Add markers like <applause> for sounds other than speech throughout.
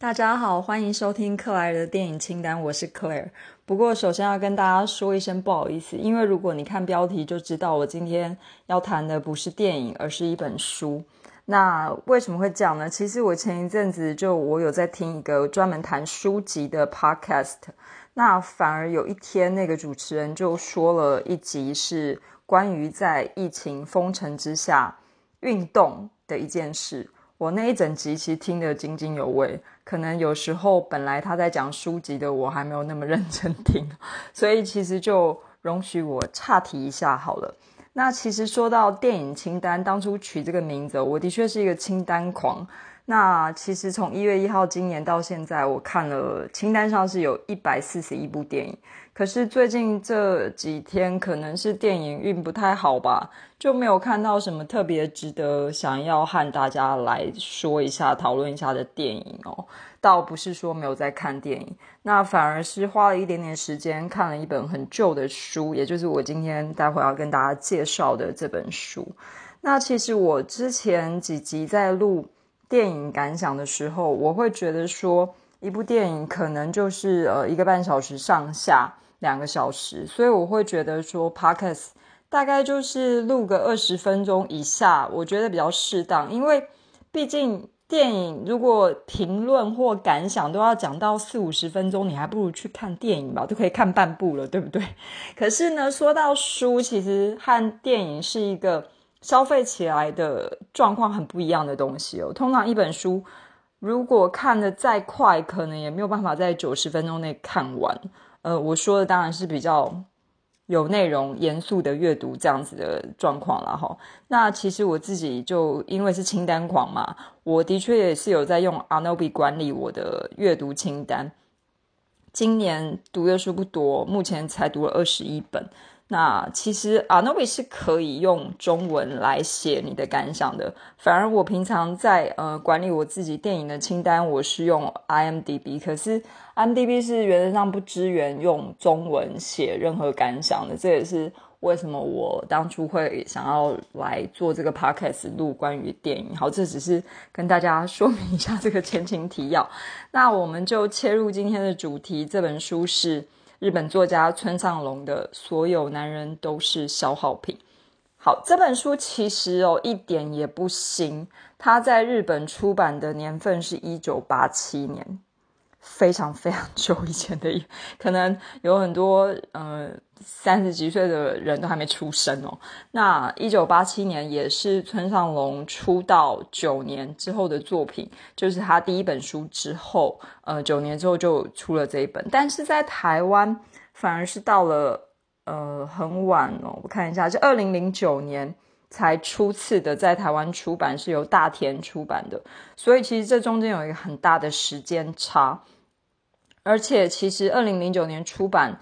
大家好，欢迎收听克莱尔的电影清单，我是 Claire。不过，首先要跟大家说一声不好意思，因为如果你看标题就知道，我今天要谈的不是电影，而是一本书。那为什么会这样呢？其实我前一阵子就我有在听一个专门谈书籍的 podcast，那反而有一天那个主持人就说了一集是关于在疫情封城之下运动的一件事。我那一整集其实听得津津有味，可能有时候本来他在讲书籍的，我还没有那么认真听，所以其实就容许我岔题一下好了。那其实说到电影清单，当初取这个名字，我的确是一个清单狂。那其实从一月一号今年到现在，我看了清单上是有一百四十一部电影。可是最近这几天可能是电影运不太好吧，就没有看到什么特别值得想要和大家来说一下、讨论一下的电影哦。倒不是说没有在看电影，那反而是花了一点点时间看了一本很旧的书，也就是我今天待会要跟大家介绍的这本书。那其实我之前几集在录电影感想的时候，我会觉得说，一部电影可能就是呃一个半小时上下。两个小时，所以我会觉得说，podcast 大概就是录个二十分钟以下，我觉得比较适当。因为毕竟电影如果评论或感想都要讲到四五十分钟，你还不如去看电影吧，都可以看半部了，对不对？<laughs> 可是呢，说到书，其实和电影是一个消费起来的状况很不一样的东西哦。通常一本书如果看的再快，可能也没有办法在九十分钟内看完。呃，我说的当然是比较有内容、严肃的阅读这样子的状况了哈。那其实我自己就因为是清单狂嘛，我的确也是有在用 Anobi 管理我的阅读清单。今年读的书不多，目前才读了二十一本。那其实 Anobi 是可以用中文来写你的感想的，反而我平常在呃管理我自己电影的清单，我是用 IMDB，可是 IMDB 是原则上不支援用中文写任何感想的，这也是为什么我当初会想要来做这个 Podcast 录关于电影。好，这只是跟大家说明一下这个前情提要。那我们就切入今天的主题，这本书是。日本作家村上隆的《所有男人都是消耗品》。好，这本书其实哦一点也不新，它在日本出版的年份是一九八七年。非常非常久以前的，可能有很多呃三十几岁的人都还没出生哦。那一九八七年也是村上隆出道九年之后的作品，就是他第一本书之后，呃九年之后就出了这一本。但是在台湾反而是到了呃很晚哦，我看一下，是二零零九年才初次的在台湾出版，是由大田出版的。所以其实这中间有一个很大的时间差。而且，其实二零零九年出版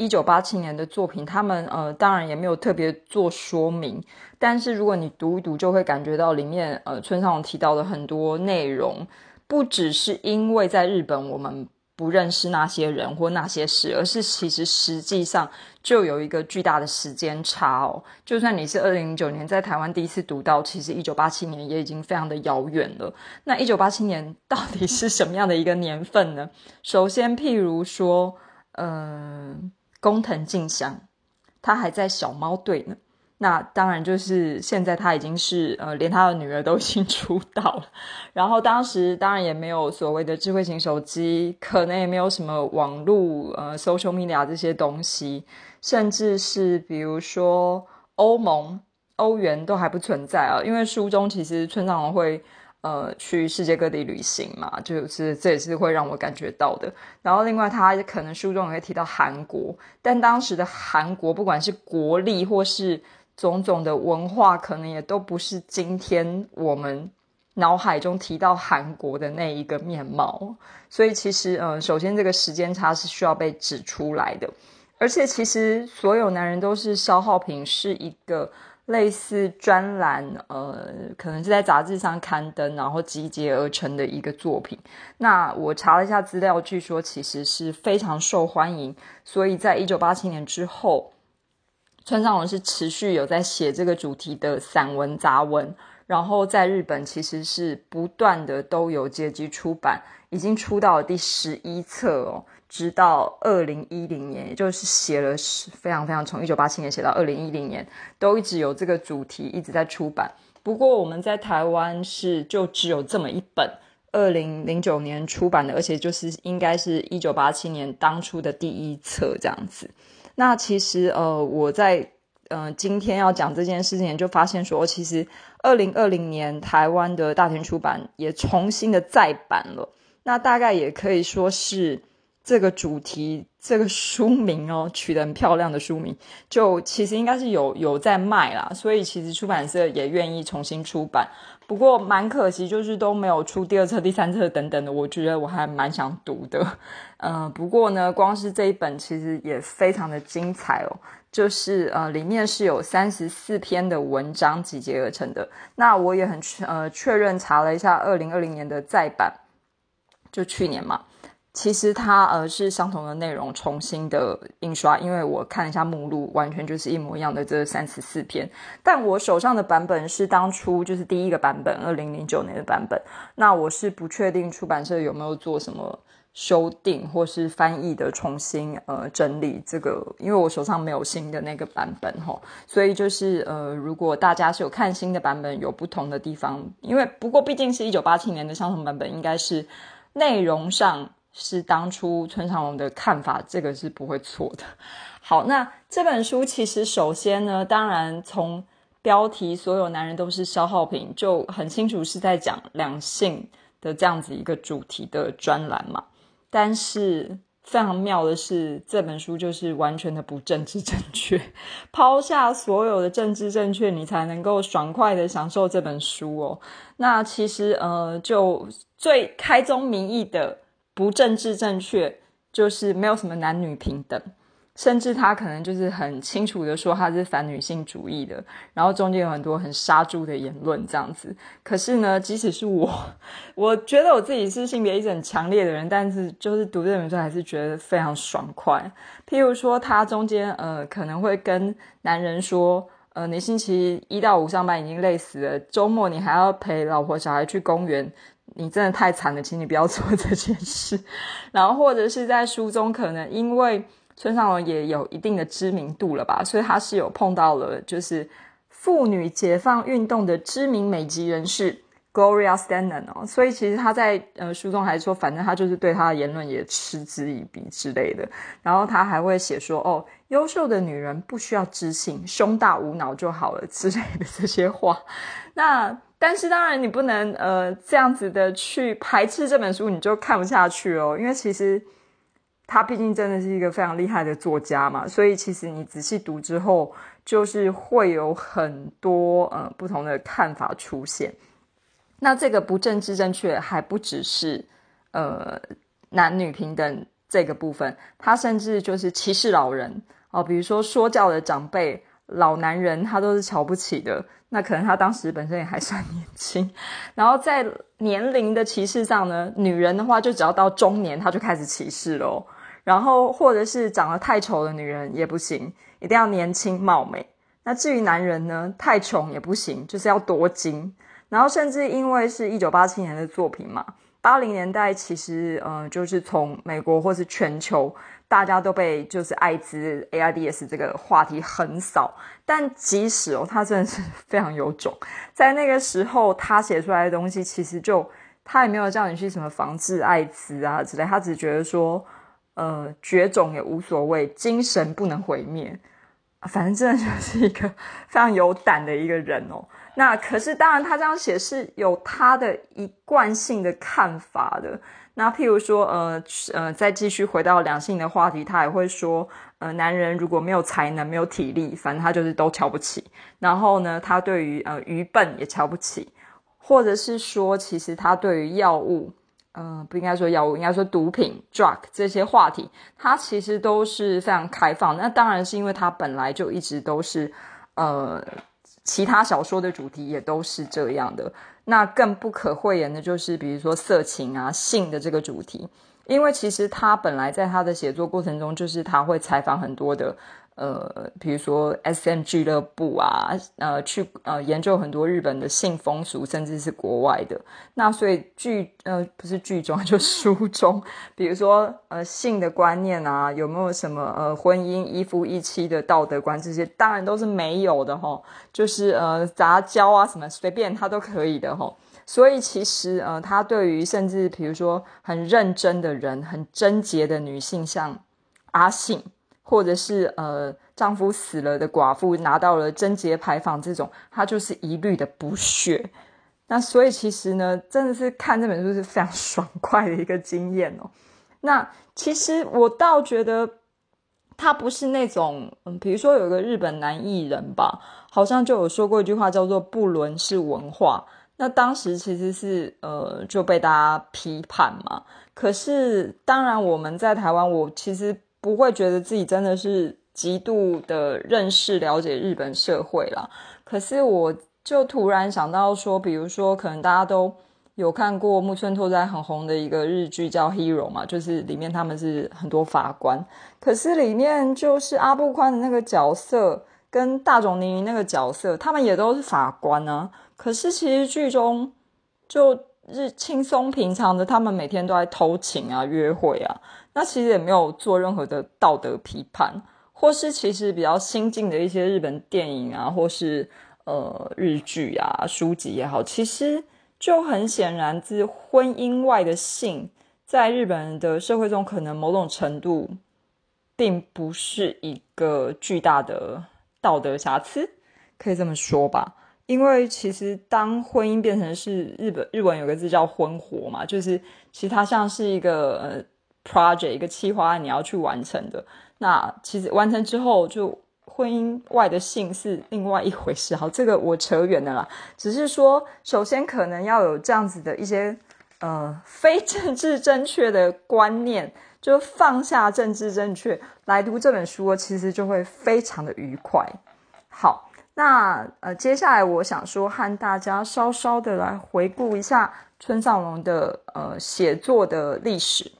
一九八七年的作品，他们呃，当然也没有特别做说明。但是，如果你读一读，就会感觉到里面呃，村上提到的很多内容，不只是因为在日本我们。不认识那些人或那些事，而是其实实际上就有一个巨大的时间差哦。就算你是二零零九年在台湾第一次读到，其实一九八七年也已经非常的遥远了。那一九八七年到底是什么样的一个年份呢？首先，譬如说，嗯，工藤静香，他还在小猫队呢。那当然就是现在他已经是呃，连他的女儿都已经 <laughs> 出道了。然后当时当然也没有所谓的智慧型手机，可能也没有什么网络呃，social media 这些东西，甚至是比如说欧盟、欧元都还不存在啊。因为书中其实村上会呃去世界各地旅行嘛，就是这也是会让我感觉到的。然后另外他可能书中也会提到韩国，但当时的韩国不管是国力或是种种的文化可能也都不是今天我们脑海中提到韩国的那一个面貌，所以其实，呃，首先这个时间差是需要被指出来的。而且，其实所有男人都是消耗品，是一个类似专栏，呃，可能是在杂志上刊登，然后集结而成的一个作品。那我查了一下资料，据说其实是非常受欢迎，所以在一九八七年之后。村上龙是持续有在写这个主题的散文杂文，然后在日本其实是不断的都有接机出版，已经出到了第十一册哦，直到二零一零年，也就是写了非常非常从一九八七年写到二零一零年，都一直有这个主题一直在出版。不过我们在台湾是就只有这么一本，二零零九年出版的，而且就是应该是一九八七年当初的第一册这样子。那其实呃我在。嗯，今天要讲这件事情，就发现说，其实二零二零年台湾的大田出版也重新的再版了。那大概也可以说是这个主题，这个书名哦，<laughs> 取得很漂亮的书名，就其实应该是有有在卖啦。所以其实出版社也愿意重新出版。不过蛮可惜，就是都没有出第二册、第三册等等的。我觉得我还蛮想读的。嗯，<laughs> 不过呢，光是这一本其实也非常的精彩哦。就是呃，里面是有三十四篇的文章集结而成的。那我也很呃确认查了一下，二零二零年的再版，就去年嘛，其实它呃是相同的内容重新的印刷，因为我看一下目录，完全就是一模一样的这三十四篇。但我手上的版本是当初就是第一个版本，二零零九年的版本。那我是不确定出版社有没有做什么。修订或是翻译的重新呃整理这个，因为我手上没有新的那个版本哈，所以就是呃，如果大家是有看新的版本有不同的地方，因为不过毕竟是一九八七年的相同版本，应该是内容上是当初村上龙的看法，这个是不会错的。好，那这本书其实首先呢，当然从标题“所有男人都是消耗品”就很清楚是在讲两性的这样子一个主题的专栏嘛。但是非常妙的是，这本书就是完全的不政治正确，抛下所有的政治正确，你才能够爽快的享受这本书哦。那其实呃，就最开宗明义的不政治正确，就是没有什么男女平等。甚至他可能就是很清楚的说他是反女性主义的，然后中间有很多很杀猪的言论这样子。可是呢，即使是我，<laughs> 我觉得我自己是性别意识很强烈的人，但是就是读这本书还是觉得非常爽快。譬如说，他中间呃可能会跟男人说，呃，你星期一到五上班已经累死了，周末你还要陪老婆小孩去公园，你真的太惨了，请你不要做这件事。然后或者是在书中可能因为。村上龙也有一定的知名度了吧，所以他是有碰到了就是妇女解放运动的知名美籍人士 Gloria Steinem 哦，所以其实他在呃书中还说，反正他就是对他的言论也嗤之以鼻之类的。然后他还会写说，哦，优秀的女人不需要知性，胸大无脑就好了之类的这些话。那但是当然你不能呃这样子的去排斥这本书，你就看不下去哦，因为其实。他毕竟真的是一个非常厉害的作家嘛，所以其实你仔细读之后，就是会有很多呃不同的看法出现。那这个不政治正确还不只是呃男女平等这个部分，他甚至就是歧视老人哦，比如说说教的长辈老男人，他都是瞧不起的。那可能他当时本身也还算年轻，<laughs> 然后在年龄的歧视上呢，女人的话就只要到中年，他就开始歧视咯。然后，或者是长得太丑的女人也不行，一定要年轻貌美。那至于男人呢，太穷也不行，就是要多金。然后，甚至因为是一九八七年的作品嘛，八零年代其实，呃，就是从美国或是全球，大家都被就是艾滋 AIDS 这个话题横扫。但即使哦，他真的是非常有种，在那个时候他写出来的东西，其实就他也没有叫你去什么防治艾滋啊之类，他只觉得说。呃，绝种也无所谓，精神不能毁灭。反正真的就是一个非常有胆的一个人哦。那可是，当然他这样写是有他的一贯性的看法的。那譬如说，呃呃，再继续回到两性的话题，他也会说，呃，男人如果没有才能、没有体力，反正他就是都瞧不起。然后呢，他对于呃愚笨也瞧不起，或者是说，其实他对于药物。呃，不应该说药物，应该说毒品 （drug） 这些话题，他其实都是非常开放。那当然是因为他本来就一直都是，呃，其他小说的主题也都是这样的。那更不可讳言的就是，比如说色情啊、性的这个主题，因为其实他本来在他的写作过程中，就是他会采访很多的。呃，比如说 S M 俱乐部啊，呃，去呃研究很多日本的性风俗，甚至是国外的。那所以剧呃不是剧中，<laughs> 就书中，比如说呃性的观念啊，有没有什么呃婚姻一夫一妻的道德观这些，当然都是没有的哈。就是呃杂交啊什么随便他都可以的哈。所以其实呃他对于甚至比如说很认真的人，很贞洁的女性，像阿信。或者是呃，丈夫死了的寡妇拿到了贞节牌坊，这种她就是一律的不屑。那所以其实呢，真的是看这本书是非常 <laughs> 爽快的一个经验哦。那其实我倒觉得他不是那种，嗯，比如说有一个日本男艺人吧，好像就有说过一句话叫做“不伦是文化”。那当时其实是呃就被大家批判嘛。可是当然我们在台湾，我其实。不会觉得自己真的是极度的认识了解日本社会啦。可是我就突然想到说，比如说，可能大家都有看过木村拓哉很红的一个日剧叫《Hero》嘛，就是里面他们是很多法官，可是里面就是阿部宽的那个角色跟大冢宁宁那个角色，他们也都是法官啊。可是其实剧中就日轻松平常的，他们每天都在偷情啊、约会啊。那其实也没有做任何的道德批判，或是其实比较新进的一些日本电影啊，或是呃日剧啊、书籍也好，其实就很显然，自婚姻外的性，在日本人的社会中，可能某种程度并不是一个巨大的道德瑕疵，可以这么说吧？因为其实当婚姻变成是日本日文有个字叫婚活嘛，就是其实它像是一个呃。Project 一个企划你要去完成的，那其实完成之后，就婚姻外的性是另外一回事。好，这个我扯远了啦。只是说，首先可能要有这样子的一些呃非政治正确的观念，就放下政治正确来读这本书，其实就会非常的愉快。好，那呃接下来我想说和大家稍稍的来回顾一下村上龙的呃写作的历史。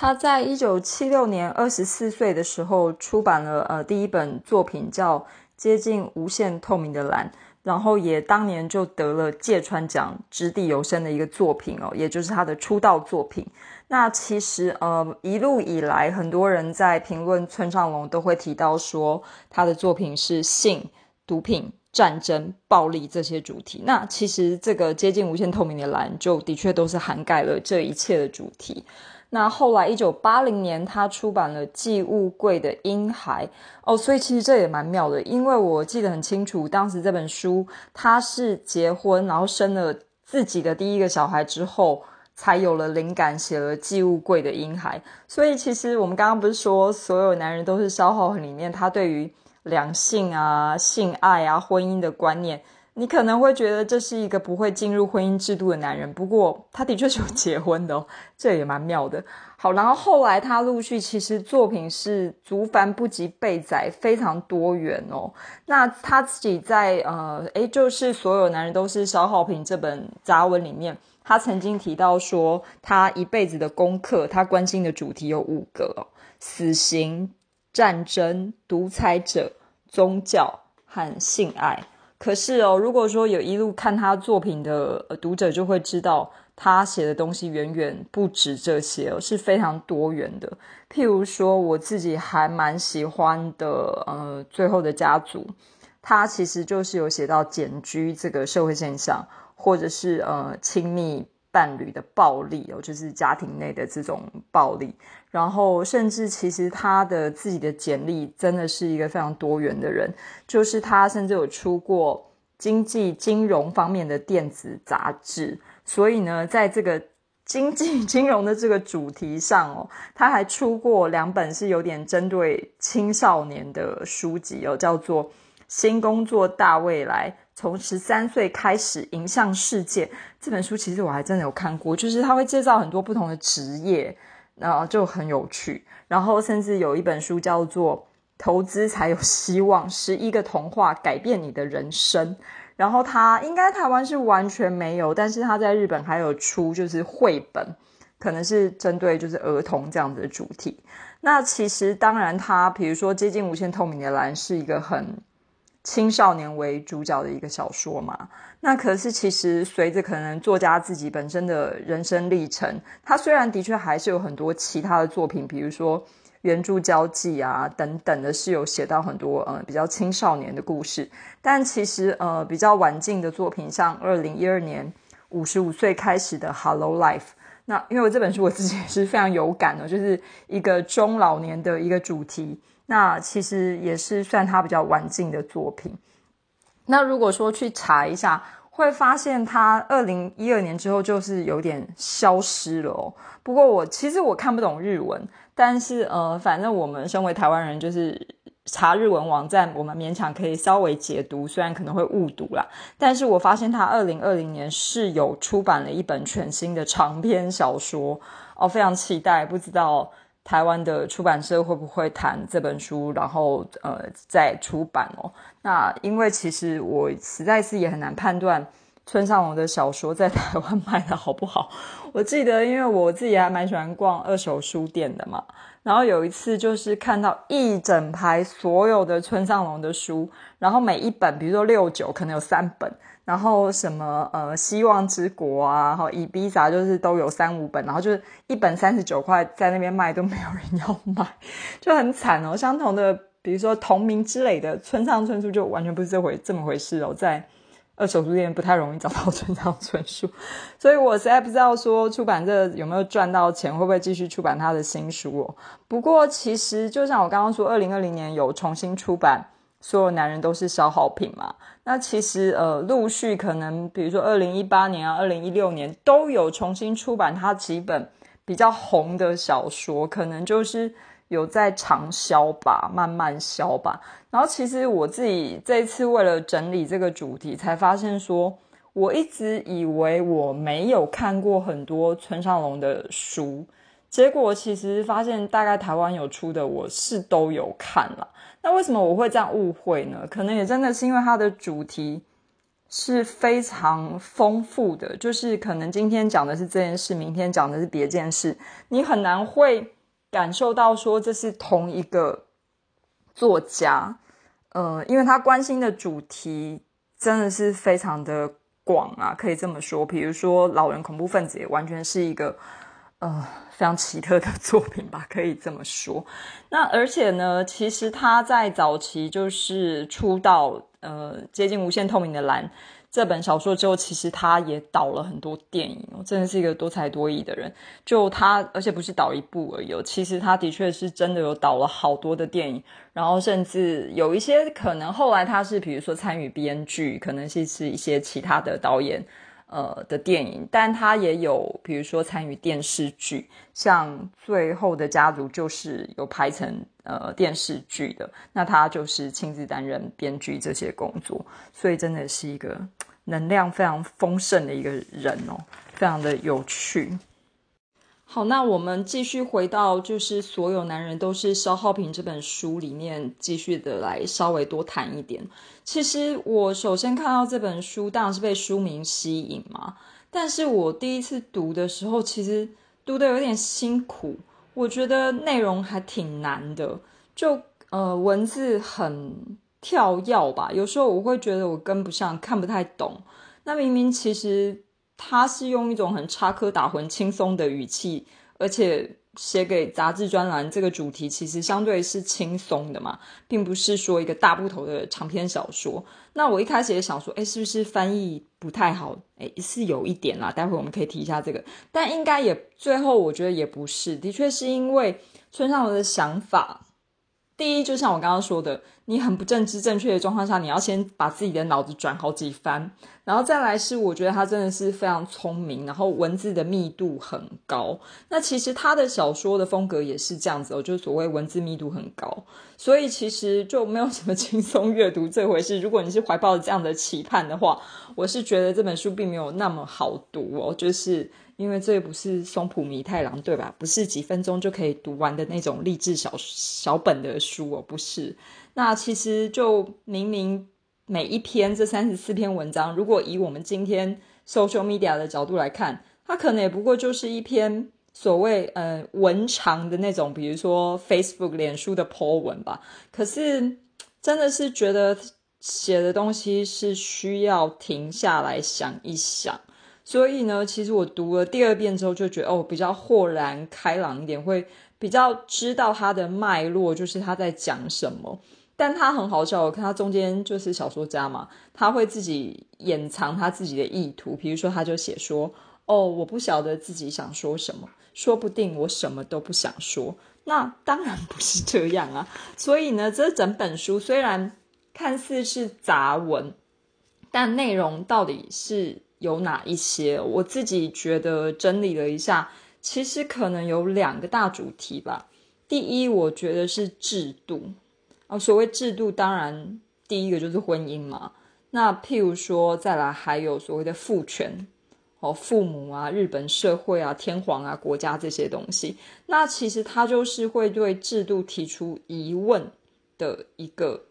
他在一九七六年二十四岁的时候出版了呃第一本作品叫《接近无限透明的蓝》，然后也当年就得了芥川奖掷地有声的一个作品哦，也就是他的出道作品。那其实呃一路以来，很多人在评论村上龙都会提到说他的作品是性、毒品、战争、暴力这些主题。那其实这个《接近无限透明的蓝》就的确都是涵盖了这一切的主题。那后来，一九八零年，他出版了《寄物柜的婴孩》哦，所以其实这也蛮妙的，因为我记得很清楚，当时这本书他是结婚，然后生了自己的第一个小孩之后，才有了灵感，写了《寄物柜的婴孩》。所以其实我们刚刚不是说，所有男人都是消耗里面他对于两性啊、性爱啊、婚姻的观念。你可能会觉得这是一个不会进入婚姻制度的男人，不过他的确是有结婚的哦，这也蛮妙的。好，然后后来他陆续其实作品是足繁不及备载，非常多元哦。那他自己在呃，诶，就是所有男人都是消耗品这本杂文里面，他曾经提到说，他一辈子的功课，他关心的主题有五个：死刑、战争、独裁者、宗教和性爱。可是哦，如果说有一路看他作品的读者就会知道，他写的东西远远不止这些哦，是非常多元的。譬如说，我自己还蛮喜欢的，呃，最后的家族，他其实就是有写到简居这个社会现象，或者是呃亲密。伴侣的暴力哦，就是家庭内的这种暴力，然后甚至其实他的自己的简历真的是一个非常多元的人，就是他甚至有出过经济金融方面的电子杂志，所以呢，在这个经济 <laughs> 金融的这个主题上哦，他还出过两本是有点针对青少年的书籍哦，叫做《新工作大未来》。从十三岁开始迎向世界这本书，其实我还真的有看过，就是他会介绍很多不同的职业，然后就很有趣。然后甚至有一本书叫做《投资才有希望：十一个童话改变你的人生》。然后他应该台湾是完全没有，但是他在日本还有出就是绘本，可能是针对就是儿童这样子的主题。那其实当然，他比如说《接近无限透明的蓝》是一个很青少年为主角的一个小说嘛。那可是其实随着可能作家自己本身的人生历程，他虽然的确还是有很多其他的作品，比如说。原著交际啊等等的，是有写到很多呃比较青少年的故事，但其实呃比较晚近的作品，像二零一二年五十五岁开始的《Hello Life》，那因为我这本书我自己也是非常有感的，就是一个中老年的一个主题，那其实也是算他比较晚近的作品。那如果说去查一下，会发现他二零一二年之后就是有点消失了哦。不过我其实我看不懂日文。但是呃，反正我们身为台湾人，就是查日文网站，我们勉强可以稍微解读，虽然可能会误读啦。但是我发现他二零二零年是有出版了一本全新的长篇小说哦，非常期待，不知道台湾的出版社会不会谈这本书，然后呃再出版哦。那因为其实我实在是也很难判断。村上龙的小说在台湾卖的好不好？<laughs> 我记得，因为我自己还蛮喜欢逛二手书店的嘛。然后有一次就是看到一整排所有的村上龙的书，然后每一本，比如说六九，可能有三本，然后什么呃希望之国啊，然后以比萨就是都有三五本，然后就是一本三十九块，在那边卖都没有人要买，就很惨哦。相同的，比如说同名之类的村上春树，就完全不是这回这么回事哦，在。二手书店不太容易找到村上春树，所以我实在不知道说出版社有没有赚到钱，会不会继续出版他的新书哦。不过其实就像我刚刚说，二零二零年有重新出版《所有男人都是消耗品》嘛，那其实呃陆续可能比如说二零一八年啊、二零一六年都有重新出版他几本比较红的小说，可能就是。有在长销吧，慢慢销吧。然后其实我自己这次为了整理这个主题，才发现说，我一直以为我没有看过很多村上龙的书，结果其实发现大概台湾有出的，我是都有看了。那为什么我会这样误会呢？可能也真的是因为它的主题是非常丰富的，就是可能今天讲的是这件事，明天讲的是别件事，你很难会。感受到说这是同一个作家，呃，因为他关心的主题真的是非常的广啊，可以这么说。比如说老人恐怖分子也完全是一个呃非常奇特的作品吧，可以这么说。那而且呢，其实他在早期就是出道，呃，接近无限透明的蓝。这本小说之后，其实他也导了很多电影我，真的是一个多才多艺的人。就他，而且不是导一部而已，其实他的确是真的有导了好多的电影，然后甚至有一些可能后来他是比如说参与编剧，可能是是一些其他的导演呃的电影，但他也有比如说参与电视剧，像《最后的家族》就是有拍成呃电视剧的，那他就是亲自担任编剧这些工作，所以真的是一个。能量非常丰盛的一个人哦，非常的有趣。好，那我们继续回到就是所有男人都是消耗品这本书里面，继续的来稍微多谈一点。其实我首先看到这本书，当然是被书名吸引嘛。但是我第一次读的时候，其实读的有点辛苦，我觉得内容还挺难的，就呃文字很。跳跃吧，有时候我会觉得我跟不上，看不太懂。那明明其实他是用一种很插科打诨、轻松的语气，而且写给杂志专栏这个主题，其实相对是轻松的嘛，并不是说一个大部头的长篇小说。那我一开始也想说，哎，是不是翻译不太好？哎，是有一点啦。待会我们可以提一下这个，但应该也最后我觉得也不是，的确是因为村上的想法。第一，就像我刚刚说的，你很不正知正确的状况下，你要先把自己的脑子转好几番，然后再来是，我觉得他真的是非常聪明，然后文字的密度很高。那其实他的小说的风格也是这样子哦，就是所谓文字密度很高，所以其实就没有什么 <laughs> 轻松阅读这回事。如果你是怀抱这样的期盼的话，我是觉得这本书并没有那么好读哦，就是。因为这也不是松浦弥太郎对吧？不是几分钟就可以读完的那种励志小小本的书哦，不是。那其实就明明每一篇这三十四篇文章，如果以我们今天 social media 的角度来看，它可能也不过就是一篇所谓呃文长的那种，比如说 Facebook、脸书的 po 文吧。可是真的是觉得写的东西是需要停下来想一想。所以呢，其实我读了第二遍之后，就觉得哦，比较豁然开朗一点，会比较知道它的脉络，就是他在讲什么。但他很好笑，我看他中间就是小说家嘛，他会自己掩藏他自己的意图，比如说他就写说。哦，我不晓得自己想说什么，说不定我什么都不想说。那当然不是这样啊。<laughs> 所以呢，这整本书虽然看似是杂文，但内容到底是有哪一些？我自己觉得整理了一下，其实可能有两个大主题吧。第一，我觉得是制度啊。所谓制度，当然第一个就是婚姻嘛。那譬如说，再来还有所谓的父权。哦，父母啊，日本社会啊，天皇啊，国家这些东西，那其实他就是会对制度提出疑问的一个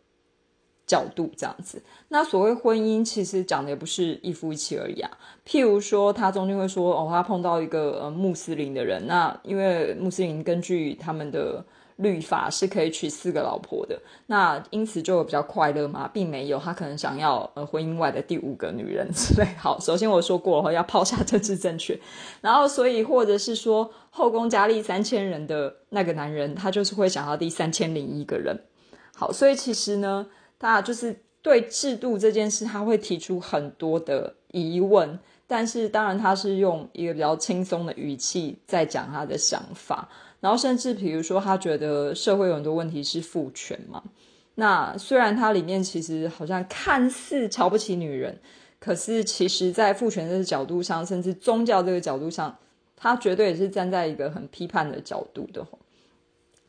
角度，这样子。那所谓婚姻，其实讲的也不是一夫一妻而已啊。譬如说，他中间会说，哦，他碰到一个呃穆斯林的人，那因为穆斯林根据他们的。律法是可以娶四个老婆的，那因此就比较快乐吗？并没有，他可能想要呃婚姻外的第五个女人之类。好，首先我说过了，要抛下政治正确，然后所以或者是说后宫佳丽三千人的那个男人，他就是会想要第三千零一个人。好，所以其实呢，他就是对制度这件事，他会提出很多的疑问，但是当然他是用一个比较轻松的语气在讲他的想法。然后甚至比如说，他觉得社会有很多问题是父权嘛。那虽然他里面其实好像看似瞧不起女人，可是其实在父权这个角度上，甚至宗教这个角度上，他绝对也是站在一个很批判的角度的。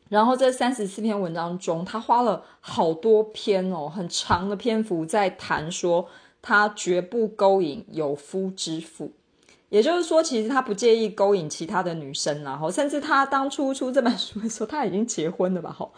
然后这三十四篇文章中，他花了好多篇哦，很长的篇幅在谈说，他绝不勾引有夫之妇。也就是说，其实他不介意勾引其他的女生，然后甚至他当初出这本书的时候，他已经结婚了吧？吼，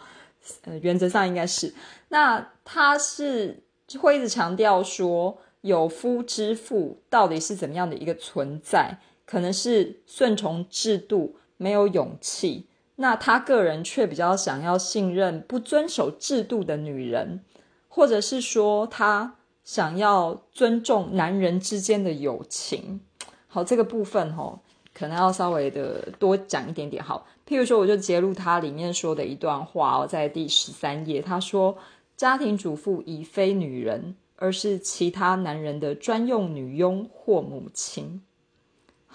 呃，原则上应该是。那他是会一直强调说，有夫之妇到底是怎么样的一个存在？可能是顺从制度，没有勇气。那他个人却比较想要信任不遵守制度的女人，或者是说他想要尊重男人之间的友情。好，这个部分哈，可能要稍微的多讲一点点。好，譬如说，我就揭露他里面说的一段话哦，在第十三页，他说：“家庭主妇已非女人，而是其他男人的专用女佣或母亲。”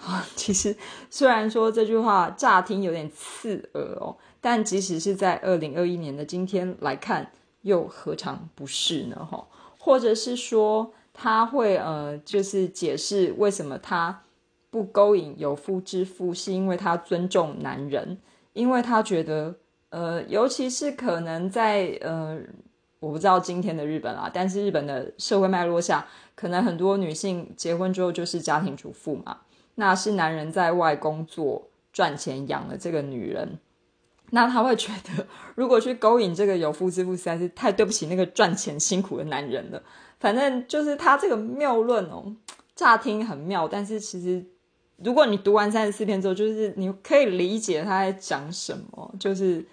啊，<laughs> 其实虽然说这句话乍听有点刺耳哦，但即使是在二零二一年的今天来看，又何尝不是呢？哈，或者是说他会呃，就是解释为什么他。不勾引有夫之妇，是因为他尊重男人，因为他觉得，呃，尤其是可能在呃，我不知道今天的日本啊，但是日本的社会脉络下，可能很多女性结婚之后就是家庭主妇嘛，那是男人在外工作赚钱养了这个女人，那他会觉得，如果去勾引这个有夫之妇，实在是太对不起那个赚钱辛苦的男人了。反正就是他这个谬论哦，乍听很妙，但是其实。如果你读完三十四篇之后，就是你可以理解他在讲什么，就是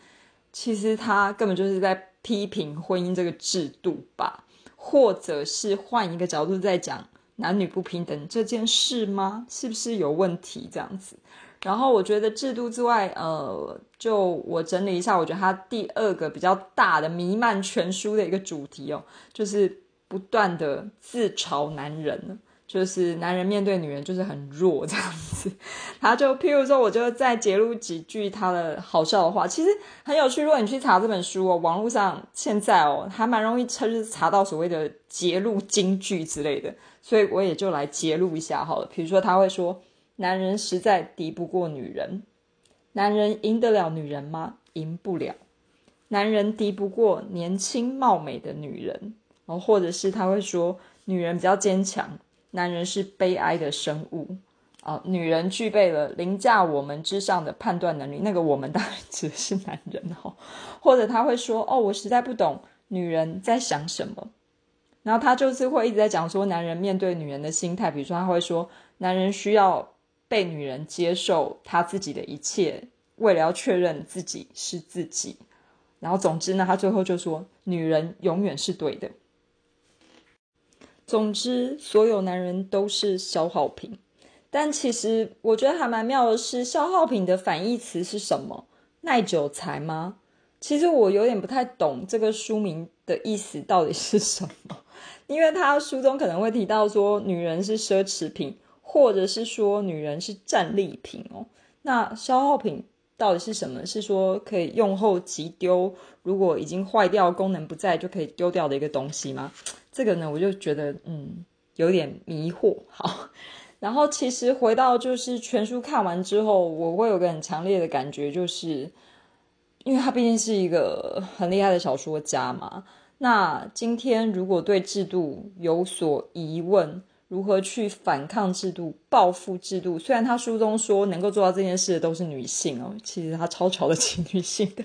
其实他根本就是在批评婚姻这个制度吧，或者是换一个角度在讲男女不平等这件事吗？是不是有问题这样子？然后我觉得制度之外，呃，就我整理一下，我觉得他第二个比较大的弥漫全书的一个主题哦，就是不断的自嘲男人就是男人面对女人就是很弱这样子，<laughs> 他就譬如说，我就再揭露几句他的好笑的话，其实很有趣。如果你去查这本书哦，网络上现在哦还蛮容易查，就是查到所谓的揭露金句之类的，所以我也就来揭露一下好了。比如说他会说，男人实在敌不过女人，男人赢得了女人吗？赢不了。男人敌不过年轻貌美的女人，哦，或者是他会说，女人比较坚强。男人是悲哀的生物啊，女人具备了凌驾我们之上的判断能力。那个我们当然指的是男人哦，或者他会说：“哦，我实在不懂女人在想什么。”然后他就是会一直在讲说，男人面对女人的心态，比如说他会说，男人需要被女人接受他自己的一切，为了要确认自己是自己。然后总之呢，他最后就说：“女人永远是对的。”总之，所有男人都是消耗品。但其实我觉得还蛮妙的是，消耗品的反义词是什么？耐久材吗？其实我有点不太懂这个书名的意思到底是什么，因为他书中可能会提到说女人是奢侈品，或者是说女人是战利品哦。那消耗品到底是什么？是说可以用后即丢，如果已经坏掉、功能不在就可以丢掉的一个东西吗？这个呢，我就觉得嗯有点迷惑。好，<laughs> 然后其实回到就是全书看完之后，我会有个很强烈的感觉，就是。因为他毕竟是一个很厉害的小说家嘛，那今天如果对制度有所疑问，如何去反抗制度、报复制度？虽然他书中说能够做到这件事的都是女性哦，其实他超瞧得起女性的。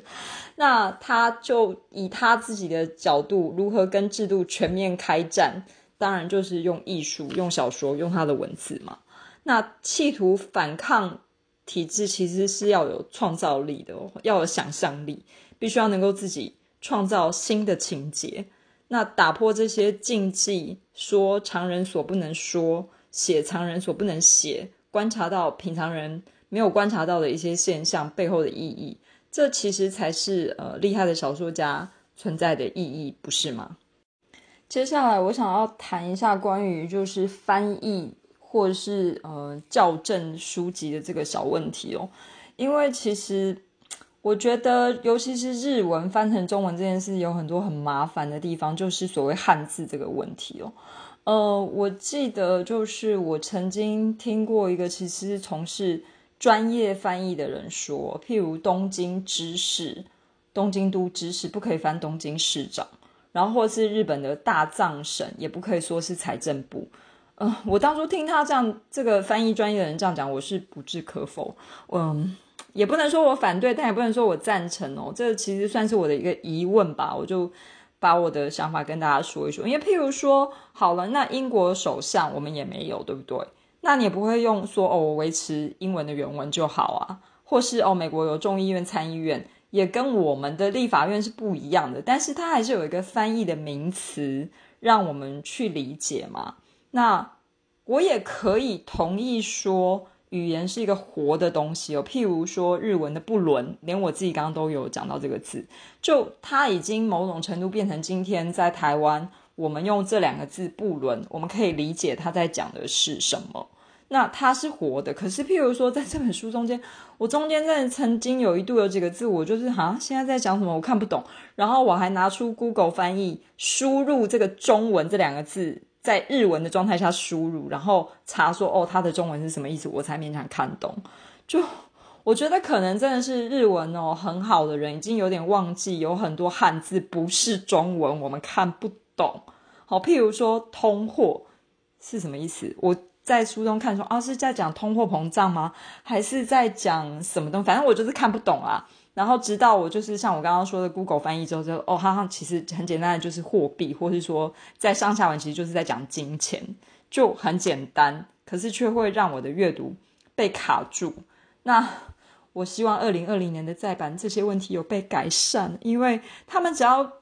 那他就以他自己的角度，如何跟制度全面开战？当然就是用艺术、用小说、用他的文字嘛。那企图反抗。体制其实是要有创造力的，要有想象力，必须要能够自己创造新的情节。那打破这些禁忌，说常人所不能说，写常人所不能写，观察到平常人没有观察到的一些现象背后的意义，这其实才是呃厉害的小说家存在的意义，不是吗？接下来我想要谈一下关于就是翻译。或者是呃校正书籍的这个小问题哦，因为其实我觉得，尤其是日文翻成中文这件事，有很多很麻烦的地方，就是所谓汉字这个问题哦。呃，我记得就是我曾经听过一个其实从事专业翻译的人说，譬如东京知事、东京都知事不可以翻东京市长，然后或是日本的大藏省也不可以说是财政部。嗯，我当初听他这样这个翻译专业的人这样讲，我是不置可否。嗯，也不能说我反对，但也不能说我赞成哦。这其实算是我的一个疑问吧。我就把我的想法跟大家说一说。因为譬如说，好了，那英国首相我们也没有，对不对？那你也不会用说哦，我维持英文的原文就好啊。或是哦，美国有众议院、参议院，也跟我们的立法院是不一样的，但是它还是有一个翻译的名词，让我们去理解嘛。那我也可以同意说，语言是一个活的东西哦。譬如说日文的“不伦”，连我自己刚刚都有讲到这个字，就它已经某种程度变成今天在台湾，我们用这两个字“不伦”，我们可以理解他在讲的是什么。那它是活的，可是譬如说在这本书中间，我中间在曾经有一度有几个字，我就是哈，现在在讲什么，我看不懂。然后我还拿出 Google 翻译，输入这个中文这两个字。在日文的状态下输入，然后查说哦，它的中文是什么意思，我才勉强看懂。就我觉得可能真的是日文哦很好的人已经有点忘记，有很多汉字不是中文，我们看不懂。好，譬如说通货是什么意思？我在书中看说啊，是在讲通货膨胀吗？还是在讲什么东西？反正我就是看不懂啊。然后直到我就是像我刚刚说的，Google 翻译之后，就哦，它其实很简单的，就是货币，或是说在上下文其实就是在讲金钱，就很简单，可是却会让我的阅读被卡住。那我希望二零二零年的再版这些问题有被改善，因为他们只要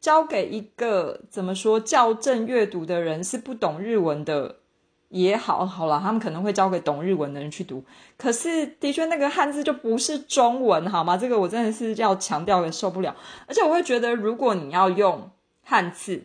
交给一个怎么说校正阅读的人是不懂日文的。也好好了，他们可能会交给懂日文的人去读。可是，的确那个汉字就不是中文，好吗？这个我真的是要强调的，受不了。而且我会觉得，如果你要用汉字，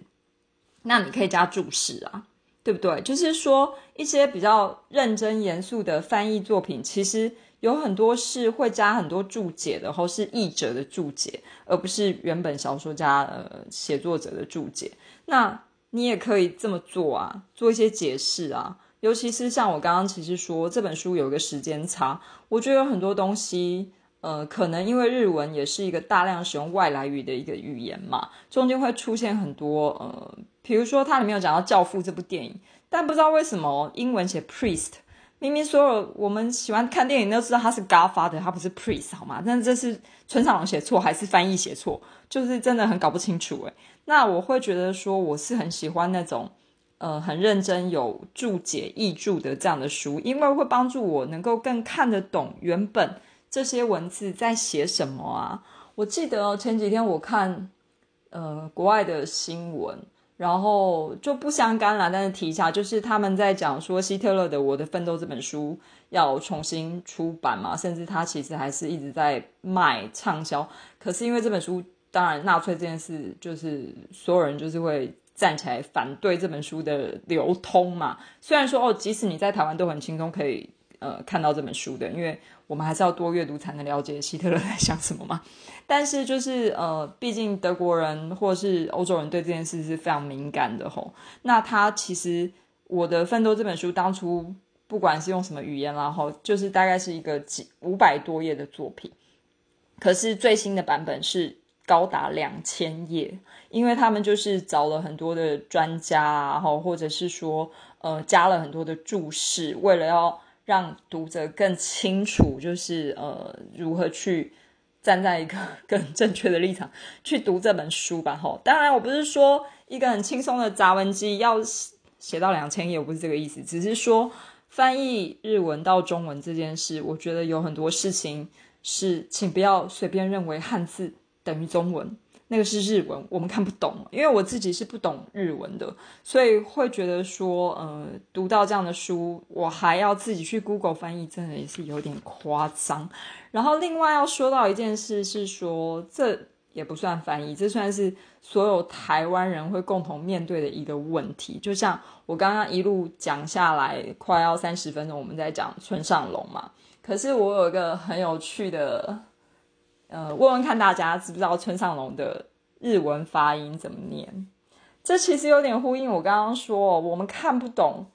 那你可以加注释啊，对不对？就是说，一些比较认真严肃的翻译作品，其实有很多是会加很多注解的，或是译者的注解，而不是原本小说家呃写作者的注解。那你也可以这么做啊，做一些解释啊。尤其是像我刚刚其实说这本书有一个时间差，我觉得有很多东西，呃，可能因为日文也是一个大量使用外来语的一个语言嘛，中间会出现很多呃，比如说它里面有讲到《教父》这部电影，但不知道为什么英文写 priest，明明所有我们喜欢看电影都知道他是 Godfather，他不是 priest 好吗？但这是村上龙写错还是翻译写错？就是真的很搞不清楚诶。那我会觉得说，我是很喜欢那种呃很认真有注解译注的这样的书，因为会帮助我能够更看得懂原本这些文字在写什么啊。我记得前几天我看呃国外的新闻。然后就不相干了，但是提一下，就是他们在讲说希特勒的《我的奋斗》这本书要重新出版嘛，甚至他其实还是一直在卖畅销。可是因为这本书，当然纳粹这件事，就是所有人就是会站起来反对这本书的流通嘛。虽然说哦，即使你在台湾都很轻松可以呃看到这本书的，因为我们还是要多阅读才能了解希特勒在想什么嘛。但是就是呃，毕竟德国人或是欧洲人对这件事是非常敏感的吼。那他其实我的奋斗这本书当初不管是用什么语言然后就是大概是一个几五百多页的作品。可是最新的版本是高达两千页，因为他们就是找了很多的专家啊，后或者是说呃加了很多的注释，为了要让读者更清楚，就是呃如何去。站在一个更正确的立场去读这本书吧，吼！当然，我不是说一个很轻松的杂文机要写到两千页，我不是这个意思，只是说翻译日文到中文这件事，我觉得有很多事情是，请不要随便认为汉字等于中文。那个是日文，我们看不懂，因为我自己是不懂日文的，所以会觉得说，呃，读到这样的书，我还要自己去 Google 翻译，真的也是有点夸张。然后另外要说到一件事是说，这也不算翻译，这算是所有台湾人会共同面对的一个问题。就像我刚刚一路讲下来，快要三十分钟，我们在讲村上龙嘛，可是我有一个很有趣的。呃，问问看大家知不知道村上龙的日文发音怎么念？这其实有点呼应我刚刚说，我们看不懂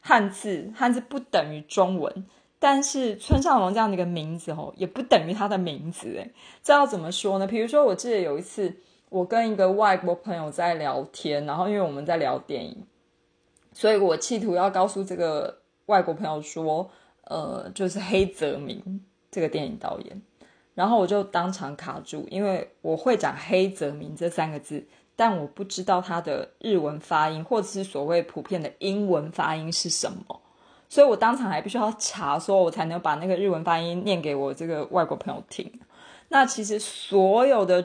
汉字，汉字不等于中文，但是村上龙这样的一个名字哦，也不等于他的名字诶，这要怎么说呢？比如说，我记得有一次我跟一个外国朋友在聊天，然后因为我们在聊电影，所以我企图要告诉这个外国朋友说，呃，就是黑泽明这个电影导演。然后我就当场卡住，因为我会讲黑泽明这三个字，但我不知道他的日文发音，或者是所谓普遍的英文发音是什么，所以我当场还必须要查，说我才能把那个日文发音念给我这个外国朋友听。那其实所有的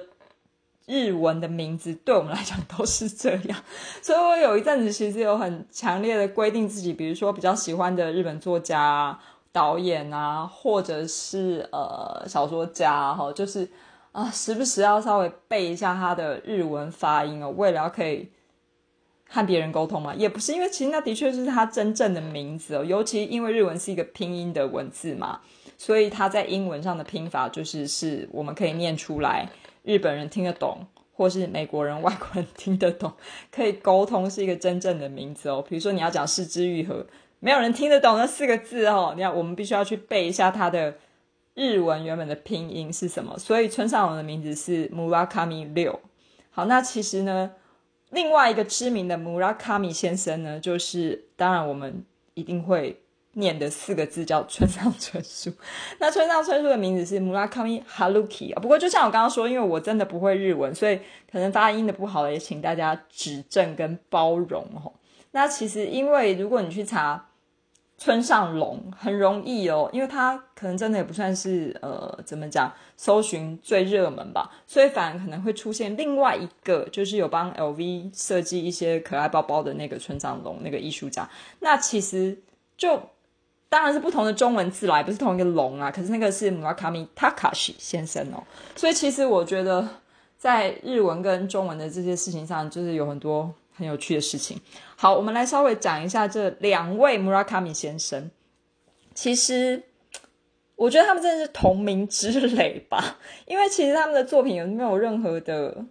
日文的名字对我们来讲都是这样，所以我有一阵子其实有很强烈的规定自己，比如说比较喜欢的日本作家。导演啊，或者是呃小说家哈，就是啊，时不时要稍微背一下他的日文发音哦，为了可以和别人沟通嘛。也不是因为其实那的确是他真正的名字哦，尤其因为日文是一个拼音的文字嘛，所以他在英文上的拼法就是是我们可以念出来，日本人听得懂，或是美国人、外国人听得懂，可以沟通是一个真正的名字哦。比如说你要讲四之愈合。没有人听得懂那四个字哦，你看，我们必须要去背一下它的日文原本的拼音是什么。所以村上龙的名字是 Murakami 六。好，那其实呢，另外一个知名的 Murakami 先生呢，就是当然我们一定会念的四个字叫村上春树。<laughs> 那村上春树的名字是 Murakami Haruki 啊。不过就像我刚刚说，因为我真的不会日文，所以可能发音的不好，也请大家指正跟包容哦。那其实因为如果你去查。村上龙很容易哦，因为他可能真的也不算是呃，怎么讲，搜寻最热门吧，所以反而可能会出现另外一个，就是有帮 LV 设计一些可爱包包的那个村上龙那个艺术家。那其实就当然是不同的中文字来，不是同一个龙啊。可是那个是 Murakami Takashi 先生哦，所以其实我觉得在日文跟中文的这些事情上，就是有很多。很有趣的事情。好，我们来稍微讲一下这两位 Murakami 先生。其实，我觉得他们真的是同名之类吧，因为其实他们的作品有没有任何的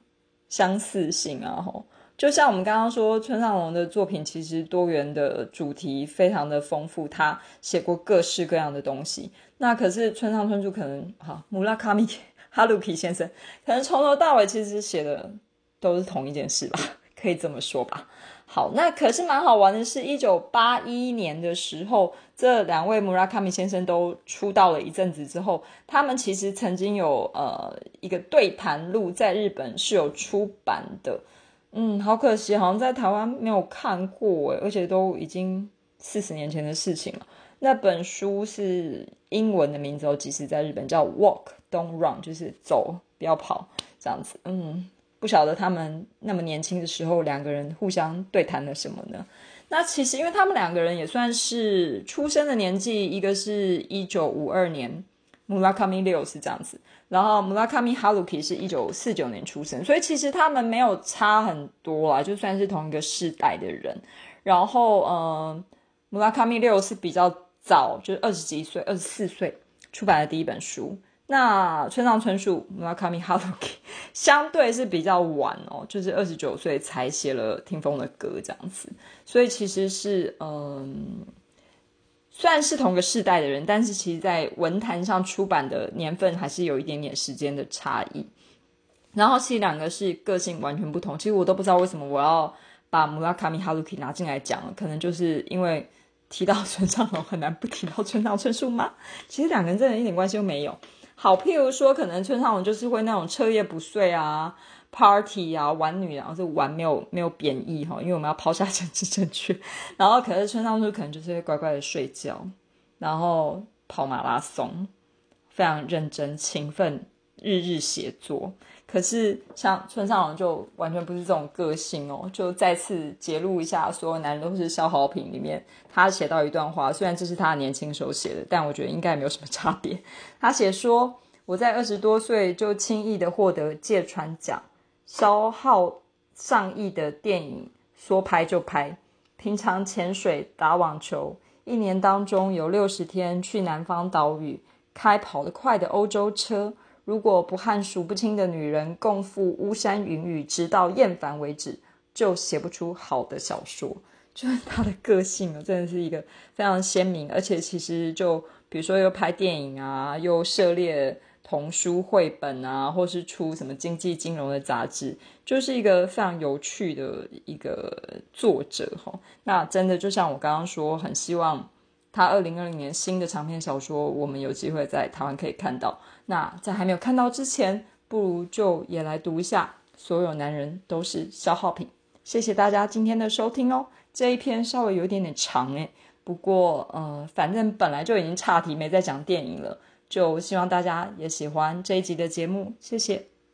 相似性啊？吼，就像我们刚刚说，村上龙的作品其实多元的主题非常的丰富，他写过各式各样的东西。那可是村上春树可能，<laughs> 哈，Murakami Haruki 先生可能从头到尾其实写的都是同一件事吧。可以这么说吧。好，那可是蛮好玩的是，一九八一年的时候，这两位 Murakami 先生都出道了一阵子之后，他们其实曾经有呃一个对谈录在日本是有出版的。嗯，好可惜，好像在台湾没有看过，而且都已经四十年前的事情了。那本书是英文的名字，即使在日本叫《Walk Don't Run》，就是走不要跑这样子。嗯，不晓得他们那么年轻的时候两个人互相对谈了什么呢？那其实因为他们两个人也算是出生的年纪，一个是一九五二年。Murakami 六是这样子，然后 Murakami Haruki 是一九四九年出生，所以其实他们没有差很多啦，就算是同一个世代的人。然后，嗯，Murakami 六是比较早，就是二十几岁，二十四岁出版的第一本书。那村上春树 Murakami Haruki <laughs> 相对是比较晚哦，就是二十九岁才写了《听风的歌》这样子，所以其实是嗯。虽然是同个世代的人，但是其实在文坛上出版的年份还是有一点点时间的差异。然后其实两个是个性完全不同。其实我都不知道为什么我要把 Murakami Haruki 拿进来讲了，可能就是因为提到村上龙很难不提到村上春树吗？其实两个人真的一点关系都没有。好，譬如说，可能村上龙就是会那种彻夜不睡啊。Party 啊，玩女，然后是玩没有没有贬义哈，因为我们要抛下政治正确。然后可是村上就可能就是会乖乖的睡觉，然后跑马拉松，非常认真勤奋，日日写作。可是像村上龙就完全不是这种个性哦。就再次揭露一下，所有男人都是消耗品里面，他写到一段话，虽然这是他年轻时候写的，但我觉得应该没有什么差别。<laughs> 他写说：“我在二十多岁就轻易的获得芥川奖。”消耗上亿的电影，说拍就拍。平常潜水、打网球，一年当中有六十天去南方岛屿，开跑得快的欧洲车。如果不和数不清的女人共赴巫山云雨，直到厌烦为止，就写不出好的小说。就是他的个性啊，真的是一个非常鲜明，而且其实就比如说又拍电影啊，又涉猎。童书绘本啊，或是出什么经济金融的杂志，就是一个非常有趣的一个作者哈。那真的就像我刚刚说，很希望他二零二零年新的长篇小说，我们有机会在台湾可以看到。那在还没有看到之前，不如就也来读一下。所有男人都是消耗品。谢谢大家今天的收听哦。这一篇稍微有一点点长诶，不过呃，反正本来就已经岔题，没再讲电影了。就希望大家也喜欢这一集的节目，谢谢。